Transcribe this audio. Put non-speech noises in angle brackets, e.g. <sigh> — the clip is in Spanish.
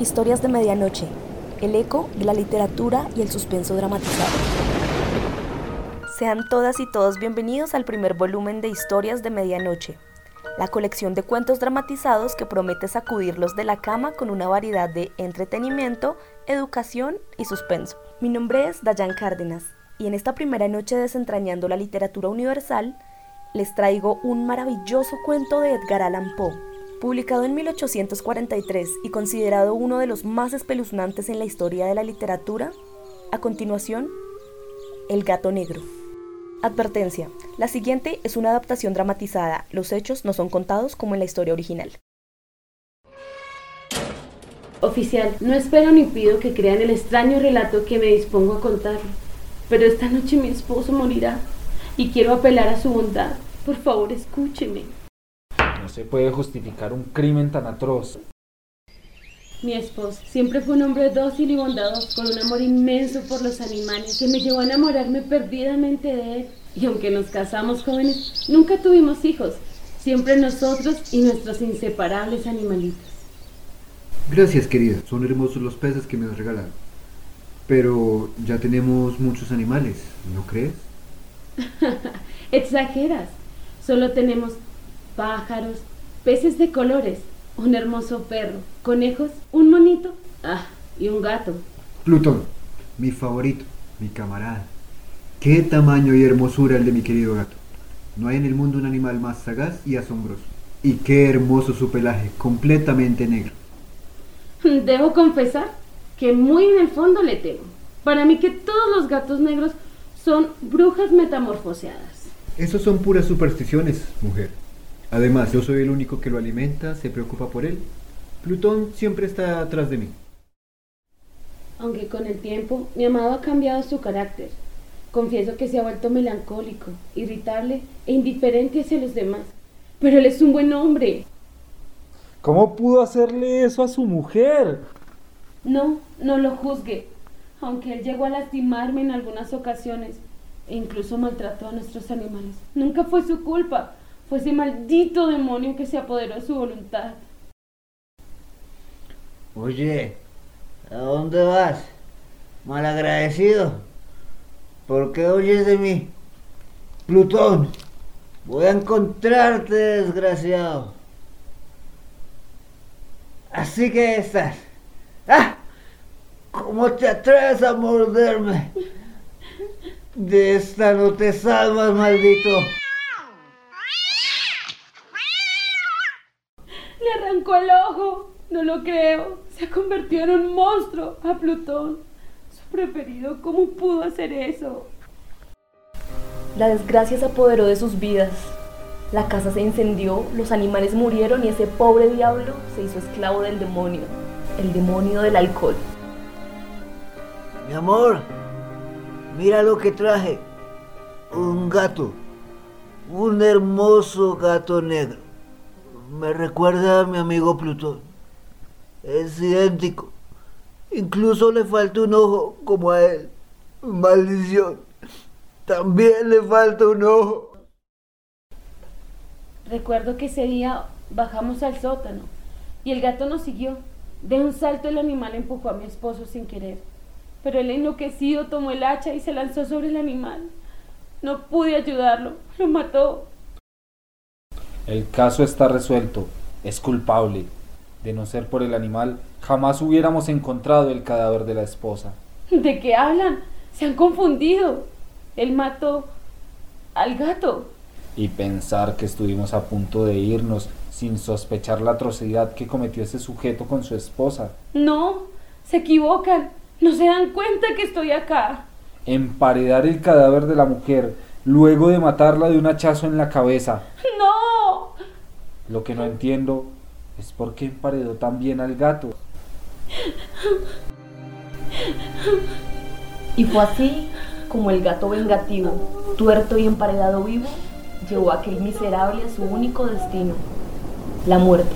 Historias de Medianoche, el eco de la literatura y el suspenso dramatizado. Sean todas y todos bienvenidos al primer volumen de Historias de Medianoche, la colección de cuentos dramatizados que promete sacudirlos de la cama con una variedad de entretenimiento, educación y suspenso. Mi nombre es Dayan Cárdenas y en esta primera noche desentrañando la literatura universal, les traigo un maravilloso cuento de Edgar Allan Poe Publicado en 1843 y considerado uno de los más espeluznantes en la historia de la literatura, a continuación, El gato negro. Advertencia. La siguiente es una adaptación dramatizada. Los hechos no son contados como en la historia original. Oficial, no espero ni pido que crean el extraño relato que me dispongo a contar, pero esta noche mi esposo morirá y quiero apelar a su bondad. Por favor, escúcheme. Se puede justificar un crimen tan atroz. Mi esposo siempre fue un hombre dócil y bondadoso, con un amor inmenso por los animales, que me llevó a enamorarme perdidamente de él. Y aunque nos casamos jóvenes, nunca tuvimos hijos, siempre nosotros y nuestros inseparables animalitos. Gracias, querida. Son hermosos los peces que me has regalado. Pero ya tenemos muchos animales, ¿no crees? <laughs> Exageras. Solo tenemos pájaros, peces de colores, un hermoso perro, conejos, un monito, ah, y un gato. Plutón, mi favorito, mi camarada. Qué tamaño y hermosura el de mi querido gato. No hay en el mundo un animal más sagaz y asombroso. Y qué hermoso su pelaje, completamente negro. Debo confesar que muy en el fondo le temo. Para mí que todos los gatos negros son brujas metamorfoseadas. Esos son puras supersticiones, mujer. Además, yo soy el único que lo alimenta, se preocupa por él. Plutón siempre está atrás de mí. Aunque con el tiempo mi amado ha cambiado su carácter. Confieso que se ha vuelto melancólico, irritable e indiferente hacia los demás. Pero él es un buen hombre. ¿Cómo pudo hacerle eso a su mujer? No, no lo juzgue. Aunque él llegó a lastimarme en algunas ocasiones e incluso maltrató a nuestros animales. Nunca fue su culpa. Fue ese maldito demonio que se apoderó de su voluntad. Oye, ¿a dónde vas? Malagradecido. ¿Por qué oyes de mí? Plutón, voy a encontrarte, desgraciado. Así que estás. ¡Ah! ¿Cómo te atreves a morderme? De esta no te salvas, maldito. Arrancó el ojo. No lo creo. Se ha convertido en un monstruo. A Plutón. Su preferido. ¿Cómo pudo hacer eso? La desgracia se apoderó de sus vidas. La casa se incendió, los animales murieron y ese pobre diablo se hizo esclavo del demonio, el demonio del alcohol. Mi amor, mira lo que traje. Un gato, un hermoso gato negro. Me recuerda a mi amigo Plutón. Es idéntico. Incluso le falta un ojo como a él. Maldición. También le falta un ojo. Recuerdo que ese día bajamos al sótano y el gato nos siguió. De un salto el animal empujó a mi esposo sin querer. Pero el enloquecido tomó el hacha y se lanzó sobre el animal. No pude ayudarlo. Lo mató. El caso está resuelto. Es culpable. De no ser por el animal, jamás hubiéramos encontrado el cadáver de la esposa. ¿De qué hablan? Se han confundido. Él mató al gato. Y pensar que estuvimos a punto de irnos sin sospechar la atrocidad que cometió ese sujeto con su esposa. No, se equivocan. No se dan cuenta que estoy acá. Emparedar el cadáver de la mujer luego de matarla de un hachazo en la cabeza. No. Lo que no entiendo es por qué emparedó tan bien al gato. Y fue así como el gato vengativo, tuerto y emparedado vivo, llevó a aquel miserable a su único destino, la muerte.